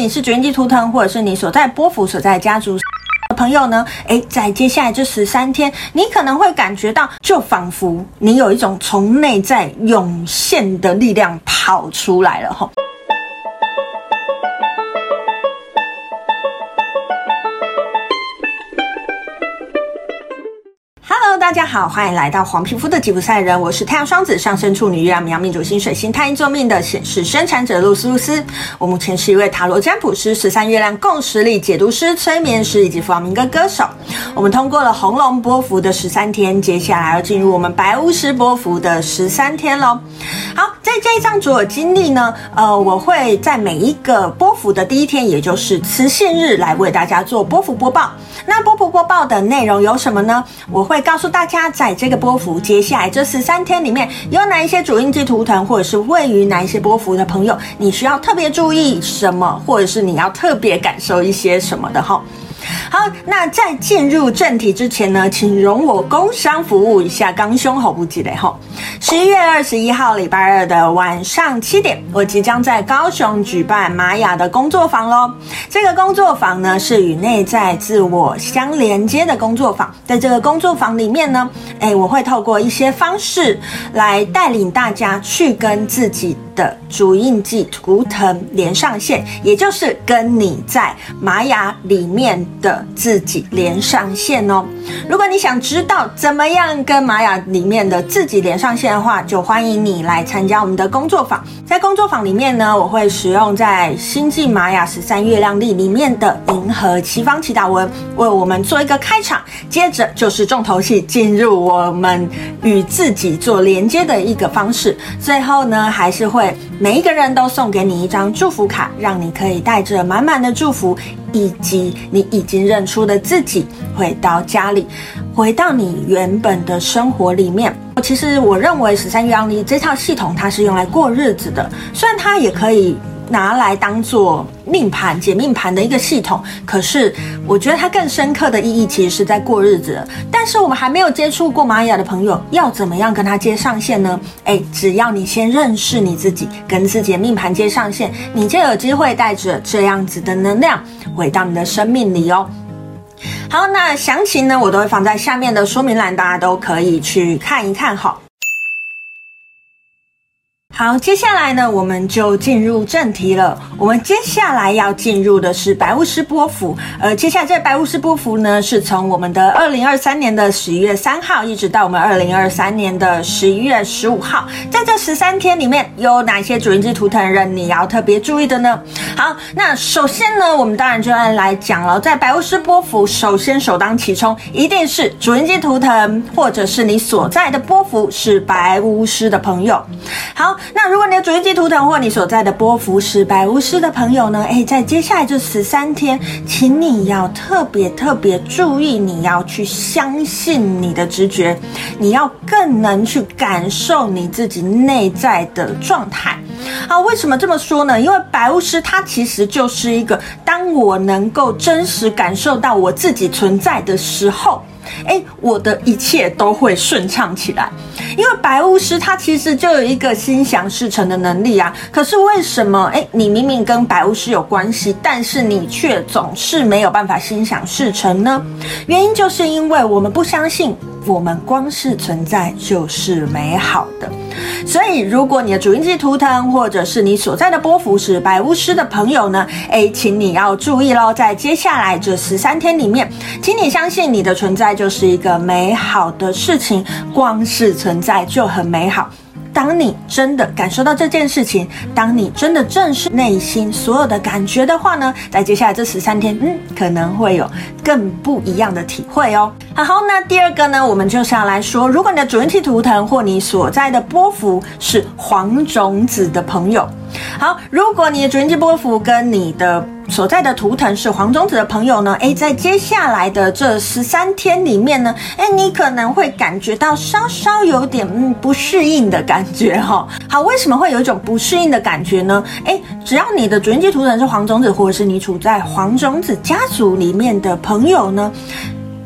你是绝地图腾，或者是你所在波幅所在家族的朋友呢，诶，在接下来这十三天，你可能会感觉到，就仿佛你有一种从内在涌现的力量跑出来了，哈。大家好，欢迎来到黄皮肤的吉普赛人，我是太阳双子上升处女月亮冥命主星水星太阴座命的显示生产者露丝露丝。我目前是一位塔罗占卜师、十三月亮共识力解读师、催眠师以及弗朗明哥歌手。我们通过了红龙波幅的十三天，接下来要进入我们白巫师波幅的十三天喽。好，在这一张主我经历呢，呃，我会在每一个波幅的第一天，也就是磁性日，来为大家做波幅播报。那波幅播报的内容有什么呢？我会告诉大家，在这个波幅接下来这十三天里面，有哪一些主印记图腾，或者是位于哪一些波幅的朋友，你需要特别注意什么，或者是你要特别感受一些什么的哈。好，那在进入正题之前呢，请容我工商服务一下，刚胸好不记得哈。十一月二十一号礼拜二的晚上七点，我即将在高雄举办玛雅的工作坊喽。这个工作坊呢，是与内在自我相连接的工作坊。在这个工作坊里面呢，诶，我会透过一些方式来带领大家去跟自己的主印记图腾连上线，也就是跟你在玛雅里面的自己连上线哦。如果你想知道怎么样跟玛雅里面的自己连上线的话，就欢迎你来参加我们的工作坊。在工作坊里面呢，我会使用在星际玛雅十三月亮历里面的银河七方祈祷文，为我们做一个开场。接着就是重头戏，进入我们与自己做连接的一个方式。最后呢，还是会每一个人都送给你一张祝福卡，让你可以带着满满的祝福。以及你已经认出的自己，回到家里，回到你原本的生活里面。其实我认为十三月阳历这套系统，它是用来过日子的，虽然它也可以。拿来当做命盘解命盘的一个系统，可是我觉得它更深刻的意义其实是在过日子。但是我们还没有接触过玛雅的朋友，要怎么样跟他接上线呢？诶，只要你先认识你自己，跟自己的命盘接上线，你就有机会带着这样子的能量回到你的生命里哦。好，那详情呢，我都会放在下面的说明栏，大家都可以去看一看哈。好，接下来呢，我们就进入正题了。我们接下来要进入的是白巫师波幅，呃接下来这白巫师波幅呢，是从我们的二零二三年的十一月三号，一直到我们二零二三年的十一月十五号，在这十三天里面，有哪些主印记图腾人你要特别注意的呢？好，那首先呢，我们当然就要来讲了，在白巫师波幅，首先首当其冲，一定是主印记图腾，或者是你所在的波幅是白巫师的朋友。好。那如果你的主印记图腾或你所在的波幅是白巫师的朋友呢？诶，在接下来这十三天，请你要特别特别注意，你要去相信你的直觉，你要更能去感受你自己内在的状态。好，为什么这么说呢？因为白巫师它其实就是一个，当我能够真实感受到我自己存在的时候。诶，我的一切都会顺畅起来，因为白巫师他其实就有一个心想事成的能力啊。可是为什么？诶，你明明跟白巫师有关系，但是你却总是没有办法心想事成呢？原因就是因为我们不相信。我们光是存在就是美好的，所以如果你的主印记图腾或者是你所在的波幅是白巫师的朋友呢，诶，请你要注意喽，在接下来这十三天里面，请你相信你的存在就是一个美好的事情，光是存在就很美好。当你真的感受到这件事情，当你真的正视内心所有的感觉的话呢，在接下来这十三天，嗯，可能会有更不一样的体会哦。好，好，那第二个呢，我们就是要来说，如果你的主印记图腾或你所在的波幅是黄种子的朋友，好，如果你的主印记波幅跟你的所在的图腾是黄种子的朋友呢，诶，在接下来的这十三天里面呢，诶，你可能会感觉到稍稍有点嗯不适应的感觉哈。好，为什么会有一种不适应的感觉呢？诶，只要你的主印记图腾是黄种子，或者是你处在黄种子家族里面的朋友呢，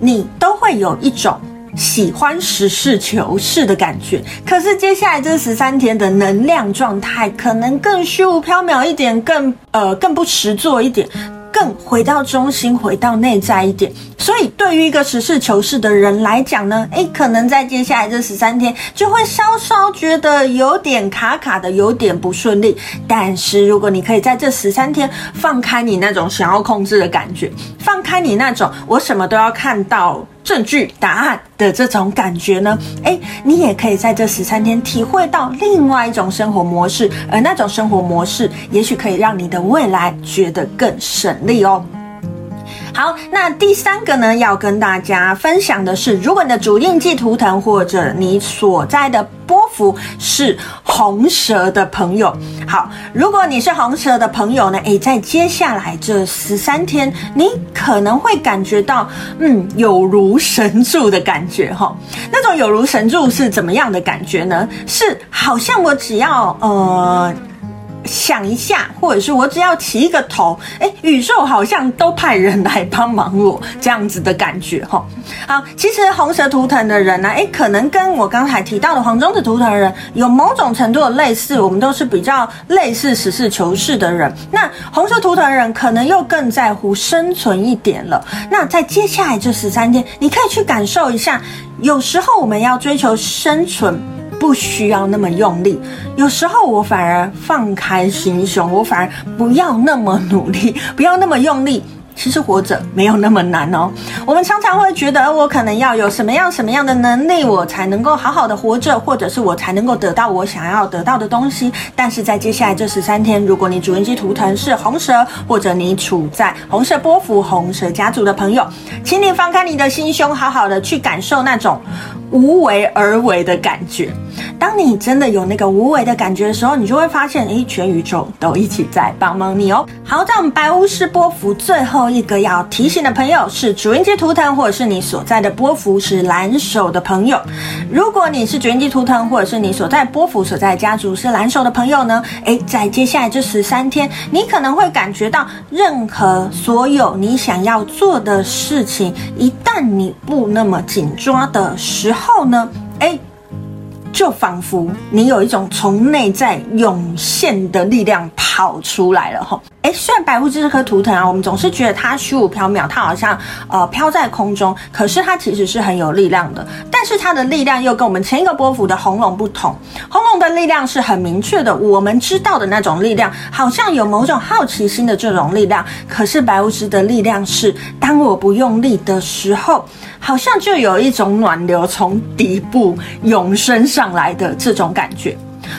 你都会有一种喜欢实事求是的感觉。可是接下来这十三天的能量状态可能更虚无缥缈一点，更呃更不实做一点。更回到中心，回到内在一点。所以，对于一个实事求是的人来讲呢，诶，可能在接下来这十三天就会稍稍觉得有点卡卡的，有点不顺利。但是，如果你可以在这十三天放开你那种想要控制的感觉，放开你那种我什么都要看到证据、答案的这种感觉呢，哎，你也可以在这十三天体会到另外一种生活模式，而那种生活模式，也许可以让你的未来觉得更省力哦。好，那第三个呢，要跟大家分享的是，如果你的主印记图腾或者你所在的波幅是红蛇的朋友，好，如果你是红蛇的朋友呢，诶，在接下来这十三天，你可能会感觉到，嗯，有如神助的感觉哈。那种有如神助是怎么样的感觉呢？是好像我只要呃。想一下，或者是我只要起一个头，哎，宇宙好像都派人来帮忙我这样子的感觉哈。好，其实红蛇图腾的人呢，哎，可能跟我刚才提到的黄种子图腾人有某种程度的类似，我们都是比较类似实事求是的人。那红蛇图腾人可能又更在乎生存一点了。那在接下来这十三天，你可以去感受一下，有时候我们要追求生存。不需要那么用力，有时候我反而放开心胸，我反而不要那么努力，不要那么用力。其实活着没有那么难哦。我们常常会觉得，我可能要有什么样什么样的能力，我才能够好好的活着，或者是我才能够得到我想要得到的东西。但是在接下来这十三天，如果你主印记图腾是红蛇，或者你处在红蛇波幅、红蛇家族的朋友，请你放开你的心胸，好好的去感受那种。无为而为的感觉，当你真的有那个无为的感觉的时候，你就会发现，诶，全宇宙都一起在帮忙你哦。好，在我们白巫师波幅最后一个要提醒的朋友是主印记图腾，或者是你所在的波幅是蓝手的朋友。如果你是主印记图腾，或者是你所在波幅所在家族是蓝手的朋友呢，诶，在接下来这十三天，你可能会感觉到，任何所有你想要做的事情，一旦你不那么紧抓的时候。呢？哎，就仿佛你有一种从内在涌现的力量跑出来了哈。哎，虽然白巫师这颗图腾啊，我们总是觉得它虚无缥缈，它好像呃飘在空中，可是它其实是很有力量的。但是它的力量又跟我们前一个波幅的红龙不同，红龙的力量是很明确的，我们知道的那种力量，好像有某种好奇心的这种力量。可是白巫师的力量是，当我不用力的时候，好像就有一种暖流从底部涌升上来的这种感觉。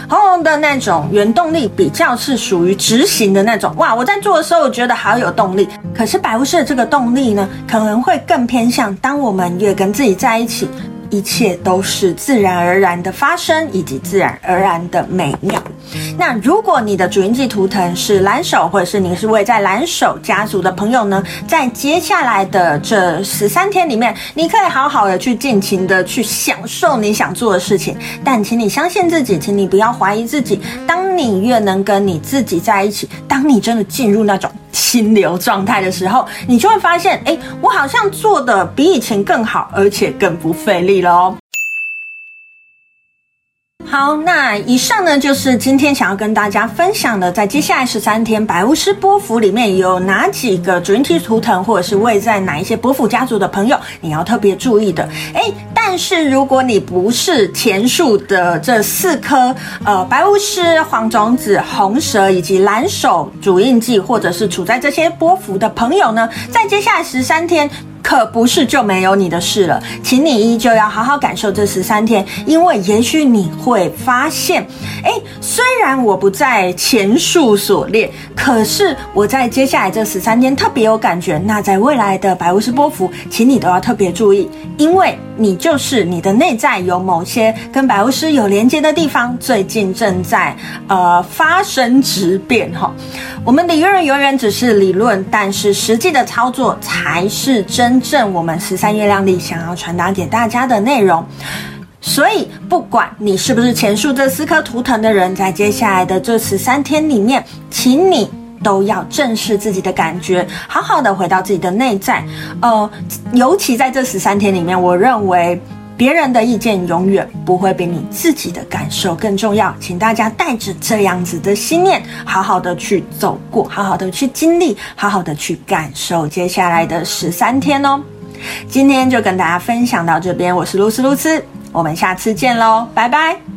红红的那种原动力比较是属于执行的那种，哇！我在做的时候，我觉得好有动力。可是白巫师的这个动力呢，可能会更偏向当我们越跟自己在一起。一切都是自然而然的发生，以及自然而然的美妙。那如果你的主印记图腾是蓝手，或者是你是位在蓝手家族的朋友呢，在接下来的这十三天里面，你可以好好的去尽情的去享受你想做的事情。但请你相信自己，请你不要怀疑自己。当你越能跟你自己在一起，当你真的进入那种心流状态的时候，你就会发现，哎，我好像做的比以前更好，而且更不费力了哦。好，那以上呢，就是今天想要跟大家分享的，在接下来十三天白巫师波幅里面有哪几个主印记图腾，或者是位在哪一些波幅家族的朋友，你要特别注意的。诶，但是如果你不是前述的这四颗，呃，白巫师、黄种子、红蛇以及蓝手主印记，或者是处在这些波幅的朋友呢，在接下来十三天。可不是就没有你的事了，请你依旧要好好感受这十三天，因为也许你会发现，哎，虽然我不在前述所列，可是我在接下来这十三天特别有感觉。那在未来的白巫师波符，请你都要特别注意，因为你就是你的内在有某些跟白巫师有连接的地方，最近正在呃发生质变哈。我们理论永远只是理论，但是实际的操作才是真。正我们十三月亮里想要传达给大家的内容，所以不管你是不是前述这四颗图腾的人，在接下来的这十三天里面，请你都要正视自己的感觉，好好的回到自己的内在。呃，尤其在这十三天里面，我认为别人的意见永远不会比你自己的感受更重要。请大家带着这样子的心念，好好的去走过，好好的去经历，好好的去感受接下来的十三天哦。今天就跟大家分享到这边，我是露丝露丝，我们下次见喽，拜拜。